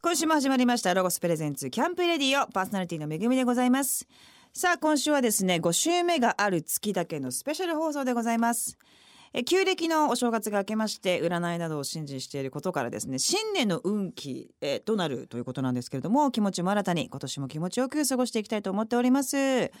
今週も始まりましたロゴスプレゼンツキャンプレディオパーソナリティのめぐみでございます。さあ今週はですね5週目がある月だけのスペシャル放送でございます。え旧暦のお正月が明けまして占いなどを信じしていることからですね新年の運気えとなるということなんですけれども気持ちも新たに今年も気持ちよく過ごしていきたいと思っております。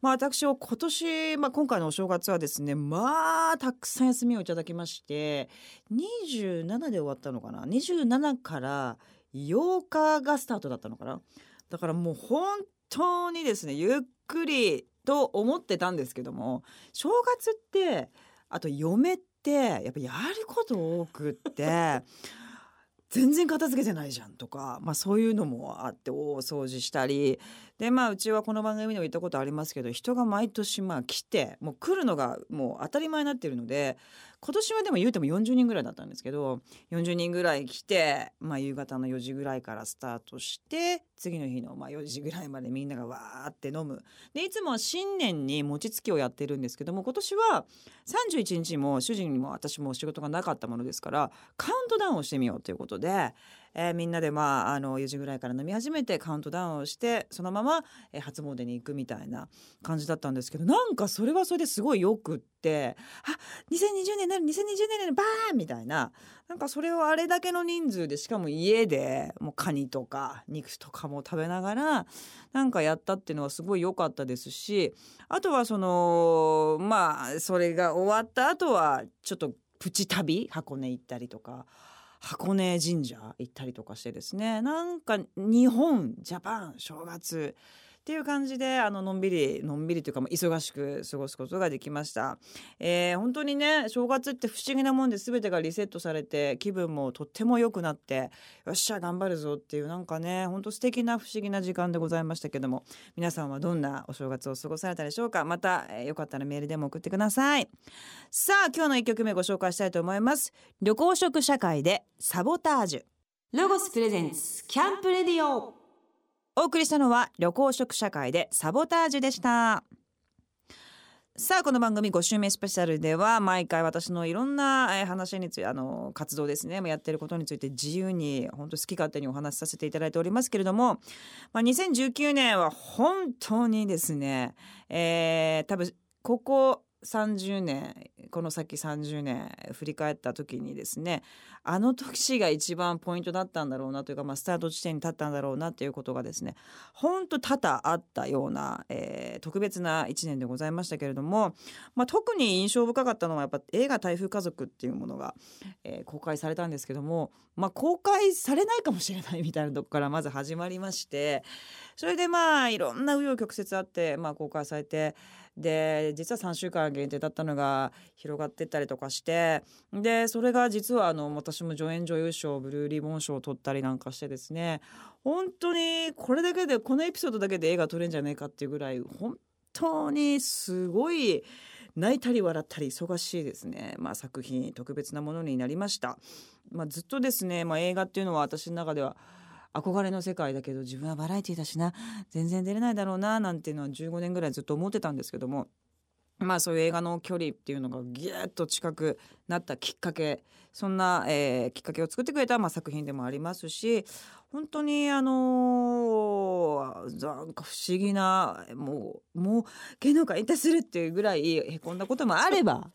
まあ私は今年、まあ、今回のお正月はですねまあたくさん休みをいただきまして27で終わったのかな？27から8日がスタートだったのかな？だからもう本当にですねゆっくりと思ってたんですけども正月ってあと嫁ってやっぱやること多くって 全然片付けてないじゃんとか、まあ、そういうのもあって大掃除したり。でまあうちはこの番組でも言ったことありますけど人が毎年まあ来てもう来るのがもう当たり前になってるので今年はでも言うても40人ぐらいだったんですけど40人ぐらい来て、まあ、夕方の4時ぐらいからスタートして次の日のまあ4時ぐらいまでみんながわーって飲むでいつも新年に餅つきをやってるんですけども今年は31日も主人にも私も仕事がなかったものですからカウントダウンをしてみようということで。えー、みんなでまああの4時ぐらいから飲み始めてカウントダウンをしてそのまま、え、初詣に行くみたいな感じだったんですけどなんかそれはそれですごいよくってあ2020年なる2020年バーンみたいななんかそれをあれだけの人数でしかも家でもうカニとか肉とかも食べながらなんかやったっていうのはすごい良かったですしあとはそのまあそれが終わった後はちょっとプチ旅箱根行ったりとか箱根神社行ったりとかしてですね。なんか日本ジャパン正月っていう感じであののんびりのんびりというか、忙しく過ごすことができました、えー、本当にね正月って不思議なもんで全てがリセットされて気分もとっても良くなってよっしゃ頑張るぞっていうなんかね本当素敵な不思議な時間でございましたけども皆さんはどんなお正月を過ごされたでしょうか。また、えー、よかったらメールでも送ってください。さあ今日の1曲目ご紹介したいと思います。旅行食社会でサボタージュ。ロゴスプレゼンスキャンプレディオ。お送りしたのは旅行食社会でサボタージュでした。さあこの番組5週目スペシャルでは毎回私のいろんな話についてあの活動ですね。やってることについて自由に本当好き勝手にお話しさせていただいておりますけれども、まあ、2019年は本当にですね、えー、多分ここ30年この先30年振り返った時にですねあの時が一番ポイントだったんだろうなというか、まあ、スタート地点に立ったんだろうなということがですね本当多々あったような、えー、特別な1年でございましたけれども、まあ、特に印象深かったのはやっぱ映画「台風家族」っていうものが、えー、公開されたんですけども、まあ、公開されないかもしれないみたいなとこからまず始まりましてそれでまあいろんな紆余曲折あって、まあ、公開されて。で実は3週間限定だったのが広がってったりとかしてでそれが実はあの私も助演女優賞ブルーリボン賞を取ったりなんかしてですね本当にこれだけでこのエピソードだけで映画撮れんじゃないかっていうぐらい本当にすごい泣いたり笑ったり忙しいですね、まあ、作品特別なものになりました。まあ、ずっとですね、まあ、映画っていうのは私の中では憧れの世界だけど自分はバラエティーだしな全然出れないだろうななんていうのは15年ぐらいずっと思ってたんですけどもまあそういう映画の距離っていうのがギュッと近くなったきっかけそんな、えー、きっかけを作ってくれた、まあ、作品でもありますし本当にあのー、なんか不思議なもうもう芸能界引退するっていうぐらいへこんだこともあれば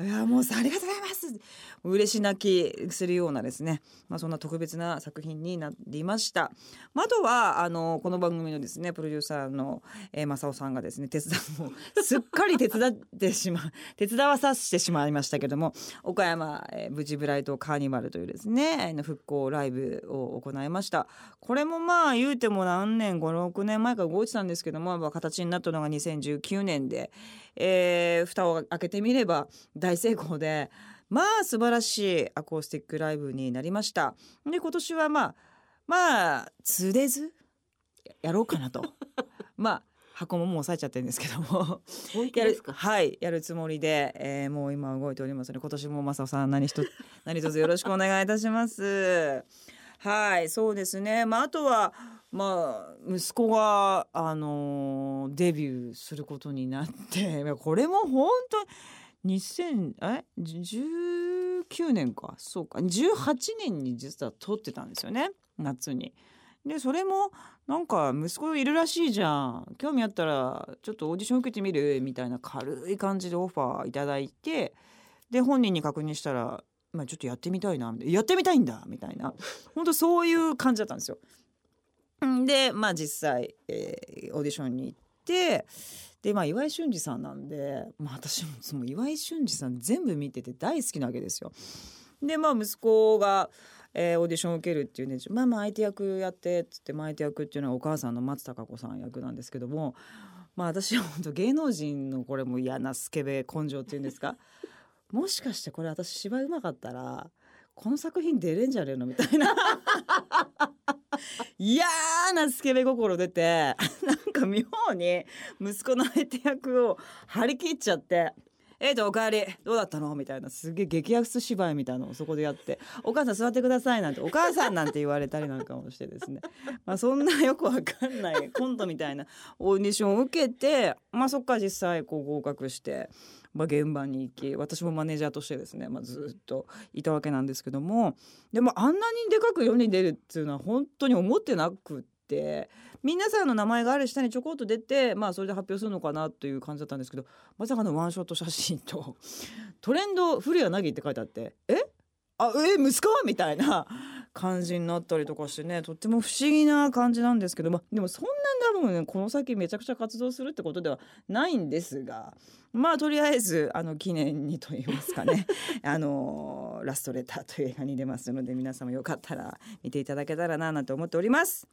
いやもうありがとうございます。嬉し泣きするようなですね、まあ、そんな特別な作品になりました、まあ、あとはあのこの番組のですねプロデューサーの、えー、正雄さんがですね手伝もすっかり手伝ってしまう 手伝わさせてしまいましたけども岡山、えー、ブジブライトカーニバルというですね復興ライブを行いました。これもまあ言うても何年56年前から動いてたんですけども形になったのが2019年で、えー、蓋を開けてみれば大成功でまあ素晴らしいアコースティックライブになりました。で今年はまあまあつれずやろうかなと。まあ箱ももう抑えちゃってるんですけども。やるはいやるつもりで、えー、もう今動いておりますので今年も正雄さん何一つ何卒よろしくお願いいたします。はいそうですね。まああとはまあ息子があの、デビューすることになって これも本当に2000え？19年か。そうか。18年に実は撮ってたんですよね。夏に。でそれもなんか息子いるらしいじゃん。興味あったらちょっとオーディション受けてみる？みたいな軽い感じでオファーいただいてで本人に確認したら、まあ、ちょっとやってみたいな。やってみたいんだみたいな。本当そういう感じだったんですよ。でまあ実際、えー、オーディションに行ってでまあ岩井俊二さんなんで、まあ、私も その岩井俊二さん全部見てて大好きなわけですよ。でまあ息子がえー、オーディションを受けるっていうんで「まあまあ相手役やって」っつって相手役っていうのはお母さんの松たか子さん役なんですけどもまあ私は本当芸能人のこれも嫌なスケベ根性っていうんですか？もしかしてこれ私芝居うまかったらこの作品出れんじゃねえの？みたいな。嫌なスケベ心出てなんか妙に息子の相手役を張り切っちゃってえーとおかえりどうだったの？みたいなすげえ激アツ芝居みたいなのをそこでやって「お母さん座ってください」なんて「お母さん」なんて言われたりなんかもしてですね、まあ、そんなよくわかんないコントみたいなオーディションを受けて、まあ、そこから実際こう合格して。まあ、現場に行き私もマネージャーとしてですね、まあ、ずっといたわけなんですけどもでもあんなにでかく世に出るっていうのは本当に思ってなくって。皆さんの名前がある下にちょこっと出てまあそれで発表するのかなという感じだったんですけどまさかのワンショット写真とトレンド古谷凪って書いてあってえ？あえ息子？みたいな感じになったりとかしてねとっても不思議な感じなんですけど、まあ、でもそんなに多分ねこの先めちゃくちゃ活動するってことではないんですがまあとりあえずあの記念にと言いますかね あのラストレターという映画に出ますので皆様よかったら見ていただけたらななんて思っております。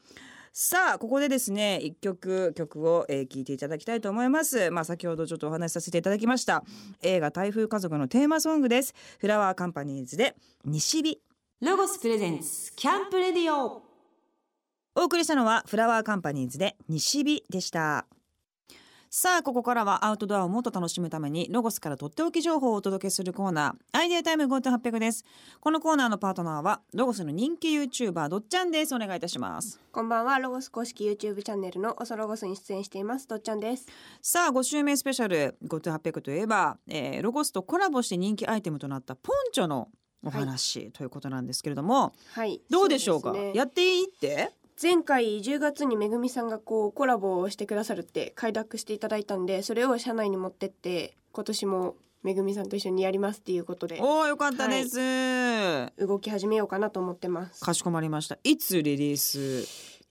さあここでですね一曲曲を、えー、聞いていただきたいと思います。まあ先ほどちょっとお話しさせていただきました映画台風家族のテーマソングですフラワーカンパニーズで西日ロゴスプレゼンスキャンプレディオお送りしたのはフラワーカンパニーズで西日でしたさあここからはアウトドアをもっと楽しむためにロゴスからとっておき情報をお届けするコーナー。アイデアタイム GoTo800 です。このコーナーのパートナーはロゴスの人気 YouTuber どっちゃんです。お願いいたします。こんばんは。ロゴス公式 YouTube チャンネルのおそロゴスに出演しています。どっちゃんです。さあ5週目スペシャル GoTo800 といえば、えー、ロゴスとコラボして人気アイテムとなったポンチョのお話、はい、ということなんですけれども、はい、どうでしょうか、ね、やっていいって？前回10月にめぐみさんがこうコラボをしてくださるって快諾していただいたんでそれを社内に持ってって今年もめぐみさんと一緒にやりますっていうことで。おおよかったです、はい、動き始めようかなと思ってます。かしこまりました。いつリリース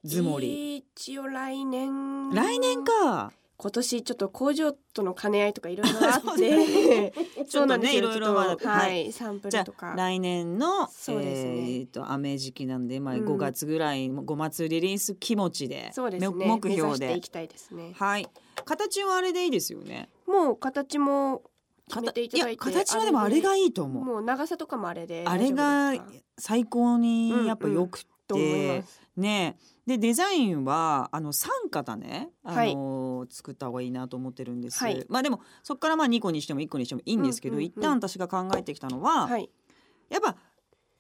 ズモリ？一応来年。来年か今年ちょっと工場との兼ね合いとかいろいろあって そうなんですよ、ね、いろいろまだ。はい、サンプルとか。来年のそうですね、えー、と雨時期なんでまあ5月ぐらい、うん、5月リリース気持ちでそうですね。目標で。いきたいですね。はい。形はあれでいいですよね。もう形も決めていただいて形はでもあれがいいと思う。もう長さとかもあれであれが最高にやっぱよくて、うんうん、ねでデザインはあの3型ね、あの、はい、作った方がいいなと思ってるんです、はい、まあでもそこからまあ2個にしても1個にしてもいいんですけど、うんうんうん、一旦私が考えてきたのは、はい、やっぱ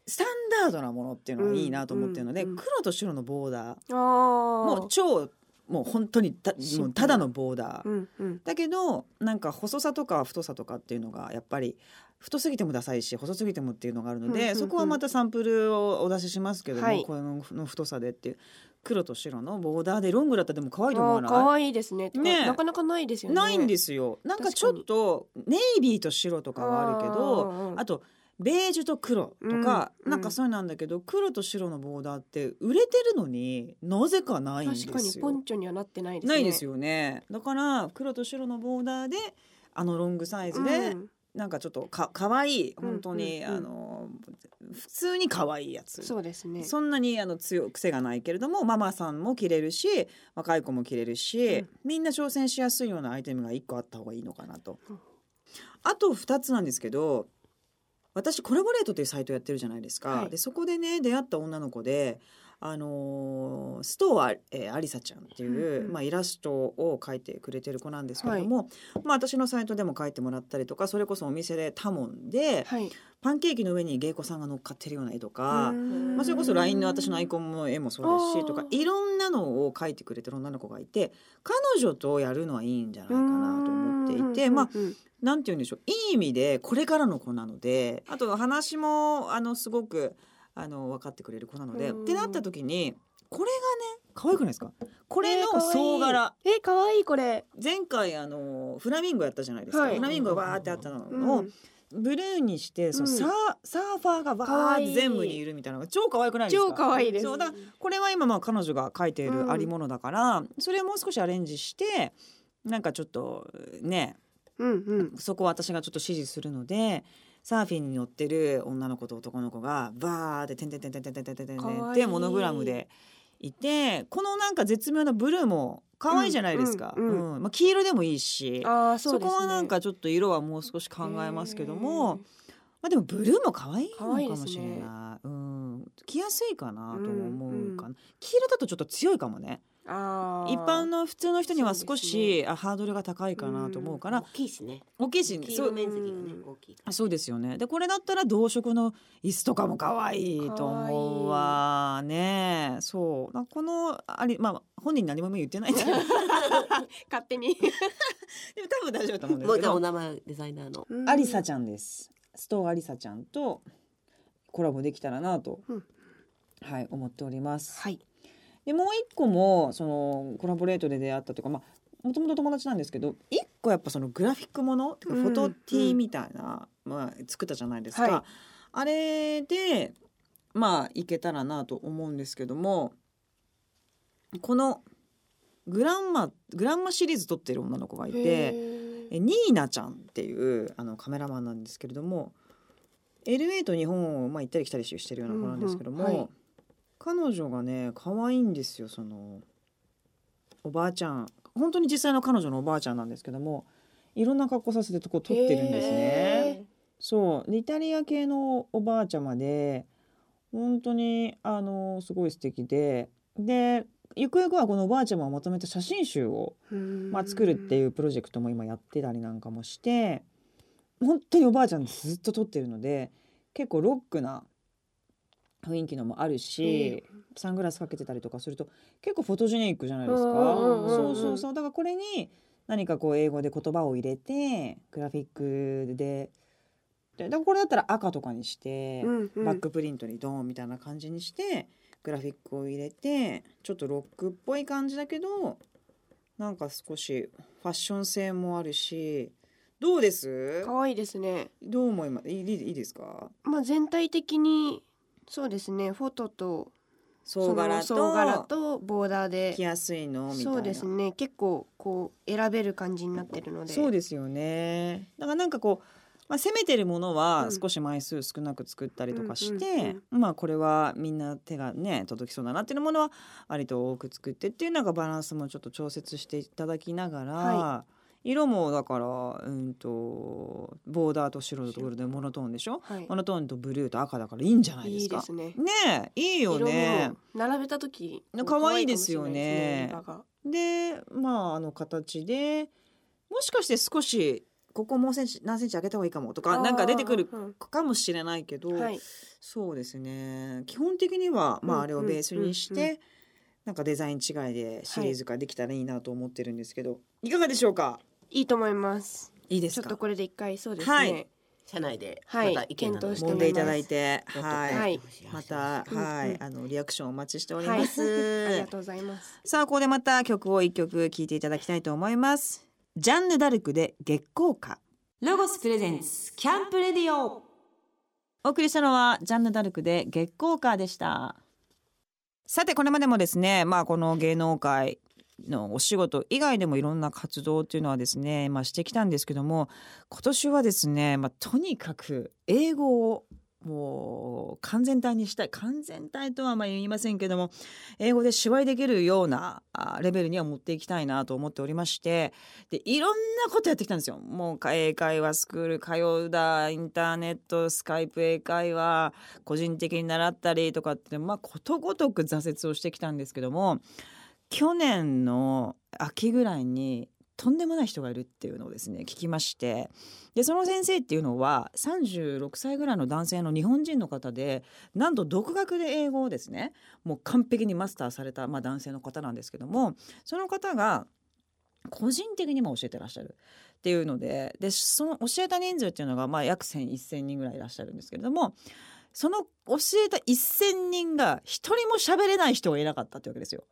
スタンダードなものっていうのがいいなと思ってるので、うんうんうん、黒と白のボーダー。もう超もう本当にたもうただのボーダー、うんうん、だけどなんか細さとか太さとかっていうのがやっぱり太すぎてもダサいし細すぎてもっていうのがあるので、うんうんうん、そこはまたサンプルをお出ししますけども、はい、この太さでっていう黒と白のボーダーでロングだったらでも可愛いと思わない？可愛いですね。ねなかなかないですよね。ないんですよ。なんかちょっとネイビーと白とかはあるけどあとベージュと黒とか、うん、なんかそうなんだけど、黒と白のボーダーって売れてるのになぜかないんですよ。確かにポンチョにはなってないですね。ないですよね。だから黒と白のボーダーであのロングサイズで、うん、なんかちょっとかかわいい本当に、うんうんうん、あの普通に可愛いやつ。そうですね。そんなにあの強癖がないけれどもママさんも着れるし若い子も着れるし、うん、みんな挑戦しやすいようなアイテムが1個あった方がいいのかなと。うん、あと2つなんですけど私コラボレートというサイトやってるじゃないですか。はい、でそこでね出会った女の子であのー、ストーえー、アリサちゃんっていう、うんまあ、イラストを描いてくれてる子なんですけれども、はい、まあ、私のサイトでも描いてもらったりとかそれこそお店で多聞で、はい、パンケーキの上に芸妓さんが乗っかってるような絵とか、まあ、それこそ LINE の私のアイコンも絵もそうですしとかいろんなのを描いてくれてる女の子がいて彼女とやるのはいいんじゃないかなと思っていてまあなんて言うんでしょういい意味でこれからの子なのであと話もあのすごくあの分かってくれる子なので、うん。ってなった時にこれがね可愛くないですか？これのえー可愛い。総柄、え可愛いこれ。前回あのフラミンゴやったじゃないですか、はい。フラミンゴがわーってあったのを、うん。ブルーにしてそのうん。サー,、サーファーがわーって全部にいるみたいなのが超可愛くないですか？超可愛いです。そうだからこれは今まあ彼女が描いているありものだから、それをもう少しアレンジしてなんかちょっとねうんうん。そこは私がちょっと指示するのでサーフィンに乗ってる女の子と男の子がバーっててんてんてんてんてんてんてんてんってモノグラムでいてこのなんか絶妙なブルーも可愛いじゃないですか、うんまあ、黄色でもいいしああそですねそこはなんかちょっと色はもう少し考えますけども、まあ、でもブルーも可愛いのかもしれない、うん、着やすいかなと思うかな、黄色だとちょっと強いかもねあー。一般の普通の人には少し、あハードルが高いかなと思うから、大きいしね。大きいしそう黄色面積がねうん。大きい。あそうですよね。でこれだったら同色の椅子とかも可愛いと思うわね。そう。なこのありまあ本人何も言ってないんだけど。で も勝手に。多分大丈夫だと思うんでもうじゃあおすけど。名前デザイナーの。アリサちゃんですストーンアリサちゃんとコラボできたらなと、うん。はい思っておりますはいでもう一個もそのコラボレートで出会ったというかまあもともと友達なんですけど一個やっぱそのグラフィックものフォトティーみたいな、まあ、作ったじゃないですか、はい。あれでまあいけたらなと思うんですけどもこのグランマグランマシリーズ撮ってる女の子がいてニーナちゃんっていうあのカメラマンなんですけれども LA と日本をまあ行ったり来たりしてるような子なんですけども、うんうんはい彼女がね可愛いんですよそのおばあちゃん。本当に実際の彼女のおばあちゃんなんですけどもいろんな格好させてこう撮ってるんですね。へそう。でイタリア系のおばあちゃまで本当にあのすごい素敵で。でゆくゆくはこのおばあちゃまをまとめた写真集をーまあ、作るっていうプロジェクトも今やってたりなんかもして本当におばあちゃんずっと撮ってるので結構ロックな雰囲気のもあるし、サングラスかけてたりとかすると結構フォトジェニックじゃないですか？うんうんうんうん。そうそうそう。だからこれに何かこう英語で言葉を入れてグラフィックででだからこれだったら赤とかにして、うんうん。バックプリントにドーンみたいな感じにしてグラフィックを入れてちょっとロックっぽい感じだけどなんか少しファッション性もあるし。どうです？可愛いですね。どう思います？いいいいですか？まあ全体的にそうですね。フォトと総柄その総柄ととボーダーで着やすいのみたいな。そうですね。結構こう選べる感じになってるので。そうですよね。だからなんかこうまあ、攻めてるものはうん。少し枚数少なく作ったりとかして、うんまあこれはみんな手がね届きそうだなっていうものは割と多く作ってっていうなんかバランスもちょっと調節していただきながら、は色もだからうんとボーダーと白とゴールデンモノトーンでしょ？はい。モノトーンとブルーと赤だからいいんじゃないでいすか？いですね。ねえいいよね。色味も並べた時可愛いですよねでまああの形でもしかして少しここもうセンチ何センチ上げた方がいいかもとかなんか出てくるかもしれないけど、はい。そうですね。基本的には、まあ、うんあれをベースにして、うんうんなんかデザイン違いでシリーズ化できたらいいなと思ってるんですけど、い、かがでしょうか？いいと思います。いいですか？ちょっとこれで一回そうですね。はい。社内でまはい。た意見など検討して揉んでいただいて。はい、はい。また、うんうんはい。あのリアクションお待ちしておりはい。ます、ありがとうございます。さあここでまた曲を一曲聴いていただきたいと思います。ジャンヌ・ダルクで月光花。ロゴスプレゼンツキャンプレディオ。お送りしたのはジャンヌ・ダルクで月光花でした。さてこれまでもですねまあこの芸能界のお仕事以外でもいろんな活動っていうのはですね、まあ、してきたんですけども今年はですね、まあ、とにかく英語をもう完全体にしたい完全体とはまあ言いませんけども英語で芝居できるようなレベルには持っていきたいなと思っておりましてでいろんなことやってきたんですよ。もう英会話スクール通うだインターネットスカイプ英会話個人的に習ったりとかってまあことごとく挫折をしてきたんですけども去年の秋ぐらいにとんでもない人がいるっていうのをですね聞きましてでその先生っていうのは36歳ぐらいの男性の日本人の方でなんと独学で英語をですねもう完璧にマスターされた、まあ、男性の方なんですけどもその方が個人的にも教えてらっしゃるっていうのででその教えた人数っていうのがまあ約1,000 1,000人ぐらいいらっしゃるんですけれどもその教えた1,000人が一人も喋れない人がいなかったってわけですよ。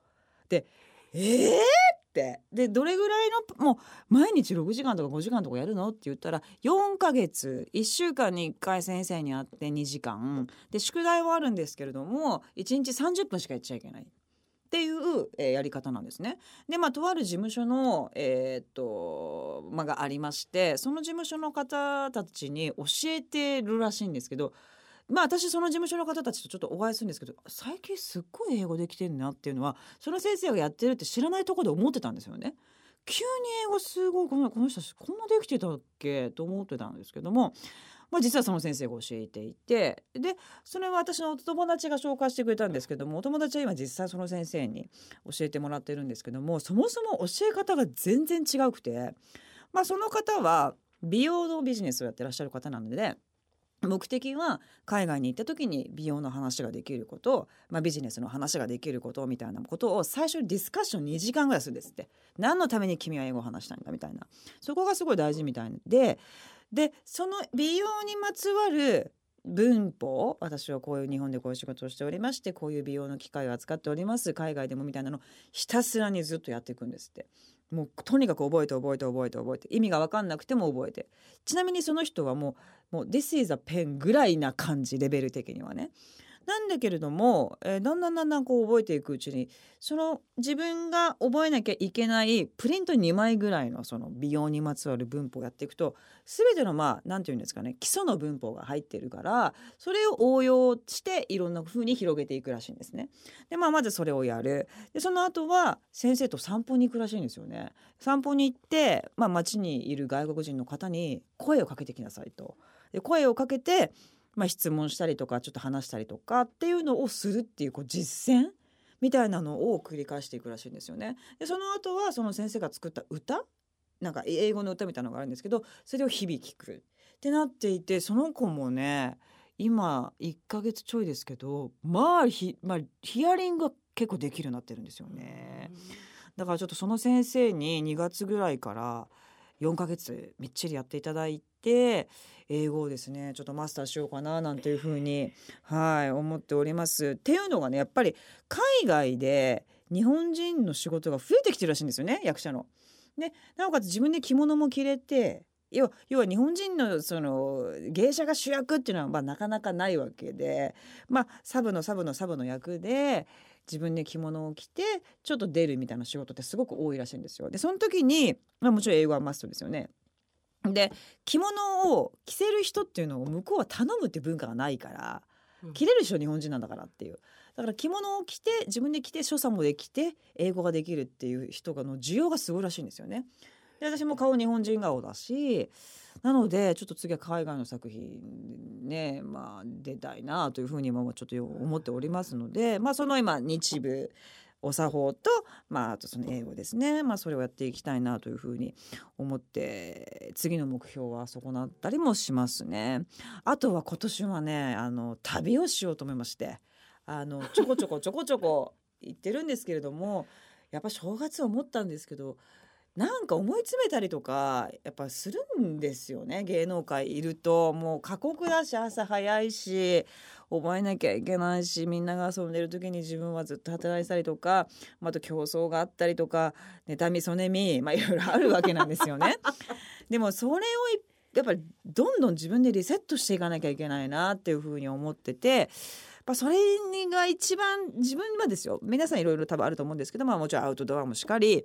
でえー、って。でどれぐらいのもう毎日6時間とか5時間とかやるの？って言ったら4ヶ月。1週間に1回先生に会って2時間。で宿題はあるんですけれども1日30分しかやっちゃいけない。っていう、えー、やり方なんですね。でまあとある事務所の、えー、っとまあ、がありましてその事務所の方たちに教えてるらしいんですけどまあ私その事務所の方たちとちょっとお会いするんですけど最近すっごい英語できてるなっていうのはその先生がやってるって知らないところで思ってたんですよね。急に英語すごいこのこの人こんなできてたっけと思ってたんですけども。まあ、実はその先生が教えていてでそれは私のお友達が紹介してくれたんですけどもお友達は今実際その先生に教えてもらってるんですけどもそもそも教え方が全然違くて、まあ、その方は美容のビジネスをやってらっしゃる方なので目的は海外に行った時に美容の話ができること、まあ、ビジネスの話ができることみたいなことを最初にディスカッション2時間ぐらいするんですって。何のために君は英語を話したいんだみたいな。そこがすごい大事みたいで。でその美容にまつわる文法私はこういう日本でこういう仕事をしておりましてこういう美容の機械を扱っております。海外でもみたいなのひたすらにずっとやっていくんですって。もうとにかく覚えて覚えて覚えて覚えて意味が分かんなくても覚えて。ちなみにその人はもうもう「This is a pen」ぐらいな感じレベル的にはね。なんだけれども、えー、だんだんだんだんこう覚えていくうちにその自分が覚えなきゃいけないプリント2枚ぐらいのその美容にまつわる文法をやっていくと全てのまあ何て言うんですかね基礎の文法が入ってるからそれを応用していろんな風に広げていくらしいんですね。でまあまずそれをやるでその後は先生と散歩に行くらしいんですよね。散歩に行って、まあ、街にいる外国人の方に声をかけてきなさいと。で声をかけてまあ、質問したりとかちょっと話したりとかっていうのをするっていうこう実践みたいなのを繰り返していくらしいんですよね。でその後はその先生が作った歌なんか英語の歌みたいなのがあるんですけどそれを日々聞くってなっていてその子もね今1ヶ月ちょいですけどまあヒ,、まあ、ヒアリングが結構できるようになってるんですよね。だからちょっとその先生に2月ぐらいから4ヶ月みっちりやっていただいて英語をですねちょっとマスターしようかななんていうふうにはい思っております。っていうのがねやっぱり海外で日本人の仕事が増えてきてるらしいんですよね役者の。でなおかつ自分で着物も着れて要は要は日本人のその芸者が主役っていうのはまあなかなかないわけでまあサブのサブのサブの役で自分で着物を着てちょっと出るみたいな仕事ってすごく多いらしいんですよ。でその時に、まあ、もちろん英語はマストですよね。で着物を着せる人っていうのを向こうは頼むっていう文化がないから着れる人日本人なんだからっていうだから着物を着て自分で着て所作もできて英語ができるっていう人がの需要がすごいらしいんですよね。で私も顔日本人顔だしなのでちょっと次は海外の作品ねまあ出たいなというふうに今もちょっと思っておりますのでまあその今日舞お作法と、まあ、あとその英語ですね、まあ、それをやっていきたいなというふうに思って次の目標はそこなったりもしますね。あとは今年はねあの旅をしようと思いましてあのちょこちょこちょこちょこ行ってるんですけれどもやっぱ正月思ったんですけどなんか思い詰めたりとかやっぱするんですよね芸能界いるともう過酷だし朝早いし覚えなきゃいけないしみんなが遊んでる時に自分はずっと働いたりとかあと競争があったりとか妬みそねみまあいろいろあるわけなんですよね。でもそれをやっぱりどんどん自分でリセットしていかなきゃいけないなっていうふうに思ってて。やっぱそれが一番自分はですよ皆さんいろいろ多分あると思うんですけど、まあ、もちろんアウトドアもしっかり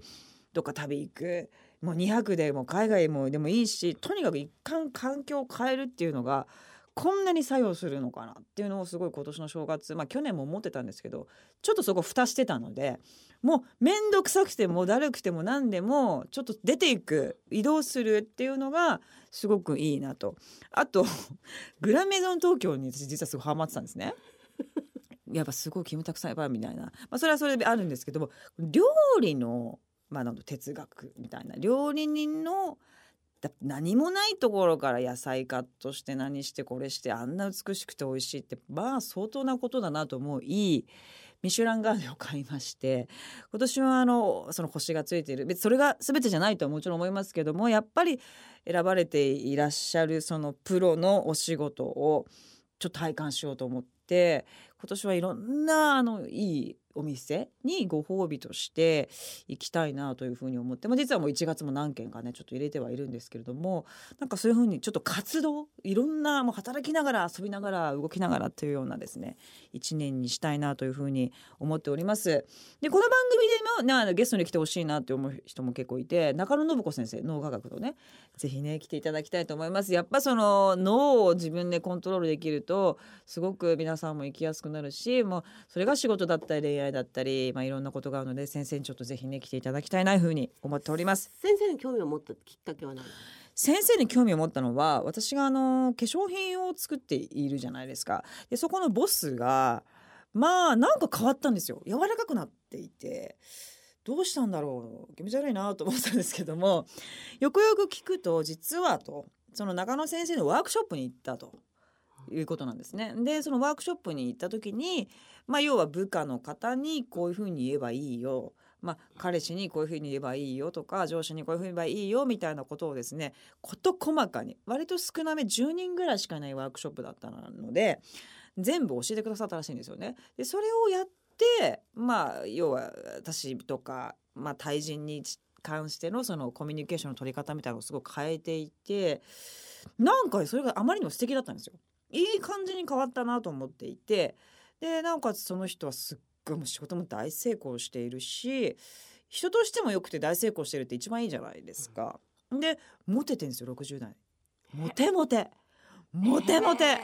どっか旅行くもう2泊でも海外もでもいいしとにかく一貫環境を変えるっていうのがこんなに作用するのかなっていうのをすごい今年の正月まあ去年も思ってたんですけどちょっとそこ蓋してたのでもう面倒くさくてもだるくても何でもちょっと出ていく移動するっていうのがすごくいいなとあと グラメゾン東京に私実はすごいハマってたんですね。やっぱすごいキムタクさんやっぱみたいな、まあ、それはそれであるんですけども料理のまあ、哲学みたいな料理人の何もないところから野菜カットして何してこれしてあんな美しくて美味しいってまあ相当なことだなと思ういミシュランガーデンを買いまして今年はあのその星がついている。別それが全てじゃないとはもちろん思いますけどもやっぱり選ばれていらっしゃるそのプロのお仕事をちょっと体感しようと思って今年はいろんなあのいいお店にご褒美として行きたいなというふうに思って、まあ、実はもう1月も何件かねちょっと入れてはいるんですけれどもなんかそういうふうにちょっと活動いろんなもう働きながら遊びながら動きながらというようなですね1年にしたいなというふうに思っております。でこの番組でもなゲストに来てほしいなって思う人も結構いて中野信子先生脳科学のねぜひね来ていただきたいと思います。やっぱその脳を自分でコントロールできるとすごく皆さんも生きやすくなるしもうそれが仕事だったり恋愛だったり、まあ、いろんなことがあるので先生にちょっとぜひね来ていただきたいなというふうに思っております。先生に興味を持ったきっかけは何？先生に興味を持ったのは私があの化粧品を作っているじゃないですか。でそこのボスがまあなんか変わったんですよ。柔らかくなっていてどうしたんだろう。気持ち悪いなと思ったんですけどもよくよく聞くと実はとその中野先生のワークショップに行ったということなんですね。でそのワークショップに行った時に、まあ、要は部下の方にこういうふうに言えばいいよ。まあ、彼氏にこういうふうに言えばいいよとか上司にこういうふうに言えばいいよみたいなことをですね事細かに割と少なめ10人ぐらいしかいないワークショップだったので全部教えてくださったらしいんですよね。でそれをやってまあ要は私とか、まあ、対人に関してのそのコミュニケーションの取り方みたいなのをすごく変えていてなんかそれがあまりにも素敵だったんですよ。いい感じに変わったなと思っていてでなおかつその人はすっごいもう仕事も大成功しているし人としてもよくて大成功してるって一番いいじゃないですか。でモテてんですよ60代。モテモテ。モテモテ。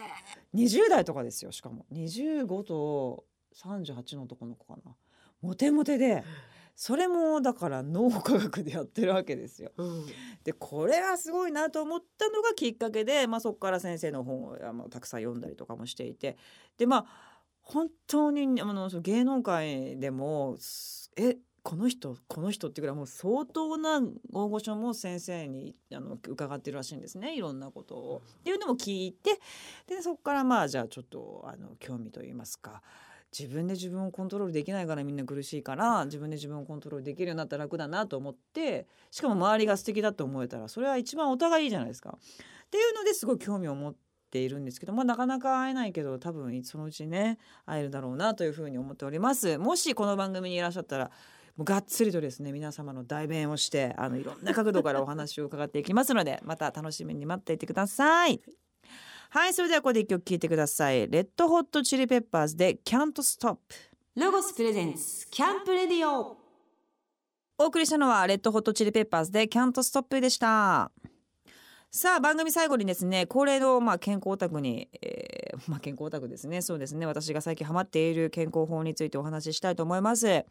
20代とかですよしかも25と38の男の子かな。モテモテで。それもだから脳科学でやってるわけですよ。うん、でこれはすごいなと思ったのがきっかけで、まあ、そこから先生の本をあのたくさん読んだりとかもしていてでまあ本当にあの芸能界でもえこの人この人っていうぐらいもう相当な大御所も先生にあの伺ってるらしいんですねいろんなことを。っていうのも聞いてでそこからまあじゃあちょっとあの興味といいますか自分で自分をコントロールできないからみんな苦しいから自分で自分をコントロールできるようになったら楽だなと思ってしかも周りが素敵だと思えたらそれは一番お互いいいじゃないですか。っていうのですごい興味を持っているんですけど、まあ、なかなか会えないけど多分そのうちね会えるだろうなというふうに思っております。もしこの番組にいらっしゃったらもうがっつりとですね皆様の代弁をしてあのいろんな角度からお話を伺っていきますのでまた楽しみに待っていてください。はいそれではここで一曲聴いてください。レッドホットチリペッパーズで Can't Stop ロゴス presents camp radio。お送りしたのはレッドホットチリペッパーズで Can't Stop でした。さあ番組最後にですね恒例のまあ健康オタクに、えー、まあ健康オタクですね。そうですね。私が最近ハマっている健康法についてお話ししたいと思います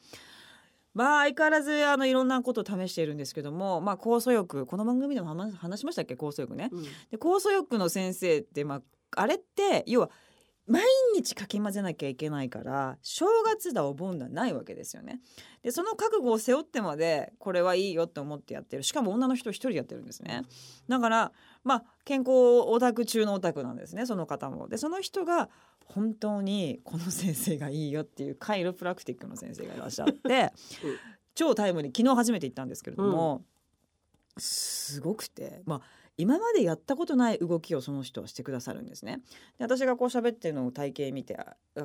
まあ相変わらずあのいろんなことを試しているんですけども、まあ、酵素浴この番組でも話しましたっけ？酵素浴ね。うん、で酵素浴の先生って、まあ、あれって要は毎日かき混ぜなきゃいけないから正月だお盆だないわけですよね。でその覚悟を背負ってまでこれはいいよって思ってやってるしかも女の人一人でやってるんですね。だからまあ健康オタク中のオタクなんですねその方も。でその人が本当にこの先生がいいよっていうカイロプラクティックの先生がいらっしゃって、うん、超タイムに昨日初めて行ったんですけれども、うん、すごくてまあ今までやったことない動きをその人はしてくださるんですね。で私がこう喋ってるのを体型見て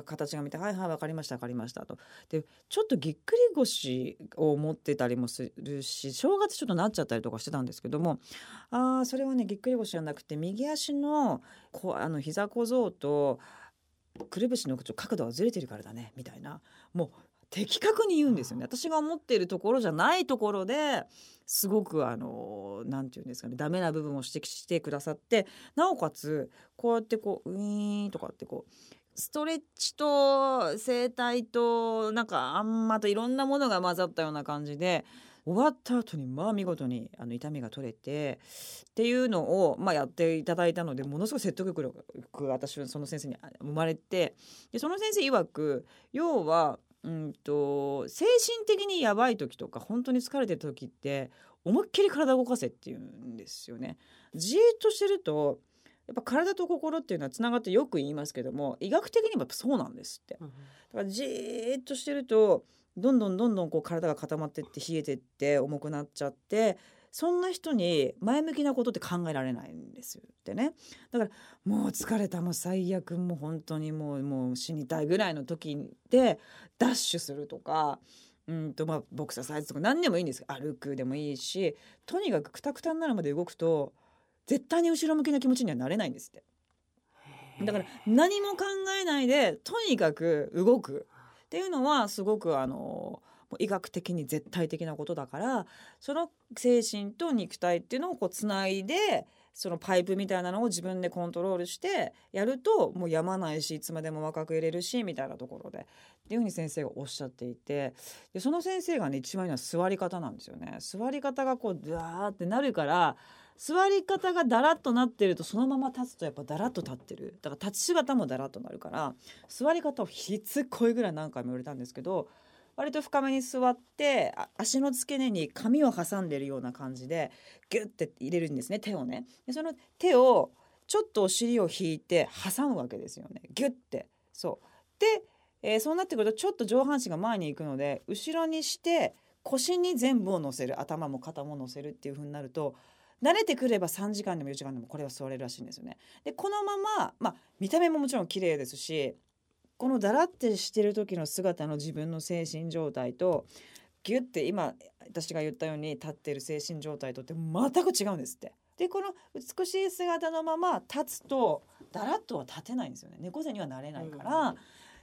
形が見て「はいはい分かりました分かりました」と。でちょっとぎっくり腰を持ってたりもするし正月ちょっとなっちゃったりとかしてたんですけどもあそれはねぎっくり腰じゃなくて右足のこあの膝小僧とくるぶしの角度がずれてるからだねみたいなもう的確に言うんですよね。私が思っているところじゃないところですごくあの何て言うんですかねダメな部分を指摘してくださってなおかつこうやってこうウィーンとかってこうストレッチと整体となんかあんまといろんなものが混ざったような感じで終わった後にまあ見事にあの痛みが取れてっていうのを、まあ、やっていただいたのでものすごい説得力が私はその先生に生まれてでその先生曰く要はうんと精神的にやばい時とか本当に疲れてる時って思いっきり体を動かせっていうんですよね。じーっとしてるとやっぱ体と心っていうのはつながってよく言いますけども医学的にもやっぱそうなんですって。だからじーっとしてるとどんどんどんどんこう体が固まってって冷えてって重くなっちゃってそんな人に前向きなことって考えられないんですよ。ってね。だからもう疲れたもう最悪もう本当にもうもう死にたいぐらいの時でダッシュするとかうんとまあボクササイズとか何でもいいんです。歩くでもいいしとにかくクタクタになるまで動くと絶対に後ろ向きな気持ちにはなれないんですって。だから何も考えないでとにかく動く。っていうのはすごくあの医学的に絶対的なことだからその精神と肉体っていうのをこうつないでそのパイプみたいなのを自分でコントロールしてやるともうやまないしいつまでも若く入れるしみたいなところで。っていうふうに先生がおっしゃっていて。でその先生がね一番いいのは座り方なんですよね。座り方がこうダーってなるから座り方がだらっとなってるとそのまま立つとやっぱだらっと立ってる。だから立ち姿もだらっとなるから座り方をしつこいぐらい何回も言われたんですけど割と深めに座って足の付け根に紙を挟んでるような感じでギュッて入れるんですね手をね。でその手をちょっとお尻を引いて挟むわけですよね。ギュッて。そう。で、えーそうなってくるとちょっと上半身が前に行くので後ろにして腰に全部を乗せる頭も肩も乗せるっていう風になると慣れてくれば3時間でも4時間でもこれは座れるらしいんですよね。でこのまま、まあ、見た目ももちろん綺麗ですしこのだらってしてる時の姿の自分の精神状態とギュッて今私が言ったように立ってる精神状態とって全く違うんですって。でこの美しい姿のまま立つとだらっとは立てないんですよね猫背にはなれないから、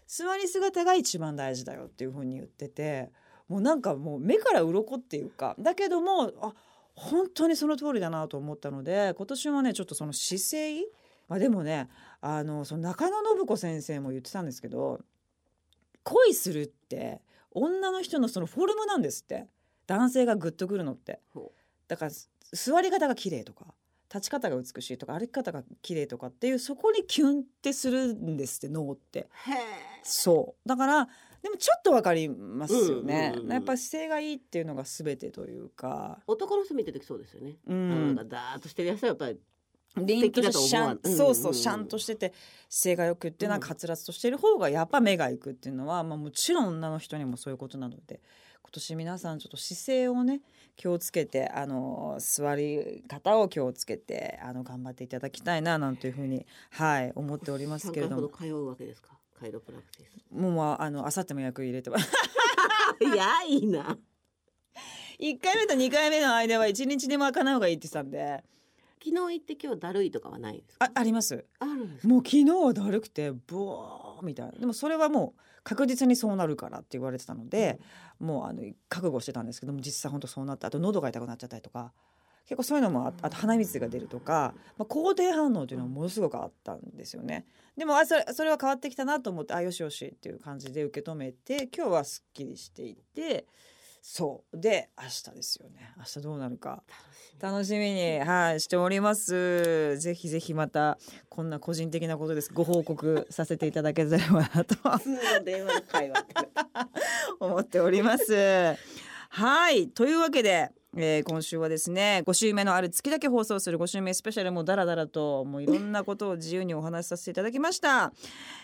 座り姿が一番大事だよっていうふうに言っててもうなんかもう目から鱗っていうかだけどもあ本当にその通りだなと思ったので今年はねちょっとその姿勢まあでもねあのその中野信子先生も言ってたんですけど恋するって女の人のそのフォルムなんですって。男性がグッとくるのって。ほだからす座り方が綺麗とか立ち方が美しいとか歩き方が綺麗とかっていうそこにキュンってするんですって脳って。そう。だからでもちょっとわかりますよね、うんうんうんうん。やっぱ姿勢がいいっていうのが全てというか。男の人見てる時そうですよね。うん。なんかダーッとしてるやつはやっぱり凛とうんそうそう、うんシャンとしてて姿勢がよくってなんかうんはつらつとしてる方がやっぱ目がいくっていうのは、まあ、もちろん女の人にもそういうことなので今年皆さんちょっと姿勢をね気をつけてあの座り方を気をつけてあの頑張っていただきたいななんていうふうにはい思っておりますけれども通うわけですか？カイロプラクティス。もうまああの明後日も役入れてますいやいいな。1回目と2回目の間は1日でも開かない方がいいって言ってたんで昨日行って今日だるいとかはないですか？あありますあるんですか？もう昨日はだるくてブワーみたいなでもそれはもう確実にそうなるからって言われてたので、もうあの覚悟してたんですけども実際本当そうなってあと喉が痛くなっちゃったりとか結構そういうのもああと鼻水が出るとか、まあ、肯定反応というのはものすごくあったんですよね。でもあそれそれは変わってきたなと思ってあよしよしっていう感じで受け止めて今日はすっきりしていてそうで明日ですよね明日どうなるか。楽しみに、はい、しております。ぜひぜひまたこんな個人的なことです。ご報告させていただければなと普通の電話の会話って。思っております。はい、というわけで。えー今週はですね5週目のある月だけ放送する5週目スペシャルもダラダラともういろんなことを自由にお話しさせていただきました、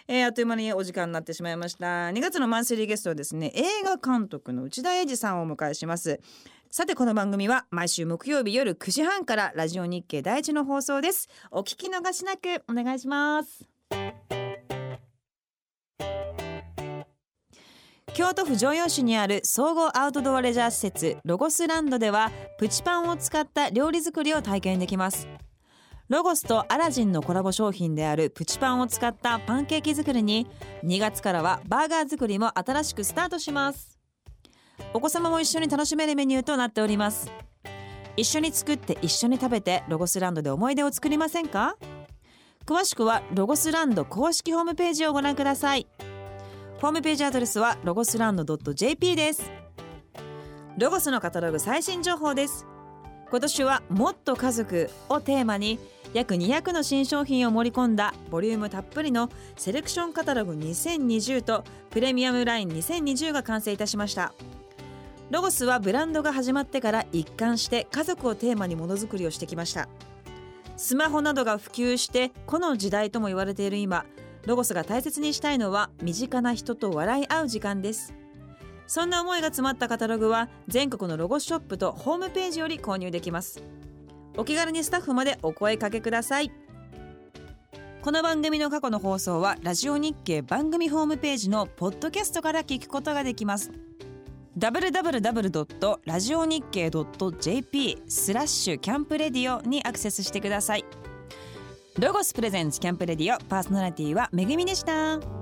えーあっという間にお時間になってしまいました。2月のマンスリーゲストはですね映画監督の内田英二さんをお迎えします。さてこの番組は毎週木曜日夜9時半からラジオ日経第一の放送です。お聞き逃しなくお願いします。京都府城陽市にある総合アウトドアレジャー施設ロゴスランドではプチパンを使った料理作りを体験できます。ロゴスとアラジンのコラボ商品であるプチパンを使ったパンケーキ作りに2月からはバーガー作りも新しくスタートします。お子様も一緒に楽しめるメニューとなっております。一緒に作って一緒に食べてロゴスランドで思い出を作りませんか？詳しくはロゴスランド公式ホームページをご覧ください。ホームページアドレスはロゴスランド .jp です。ロゴスのカタログ最新情報です。今年はもっと家族をテーマに約200の新商品を盛り込んだボリュームたっぷりのセレクションカタログ2020とプレミアムライン2020が完成いたしました。ロゴスはブランドが始まってから一貫して家族をテーマにものづくりをしてきました。スマホなどが普及してこの時代とも言われている今ロゴスが大切にしたいのは身近な人と笑い合う時間です。そんな思いが詰まったカタログは全国のロゴショップとホームページより購入できます。お気軽にスタッフまでお声かけください。この番組の過去の放送はラジオ日経番組ホームページのポッドキャストから聞くことができます。www. ラジオ日経 .jp スラッシュキャンプレディオにアクセスしてください。ロゴスプレゼンツキャンプレディオパーソナリティはめぐみでした。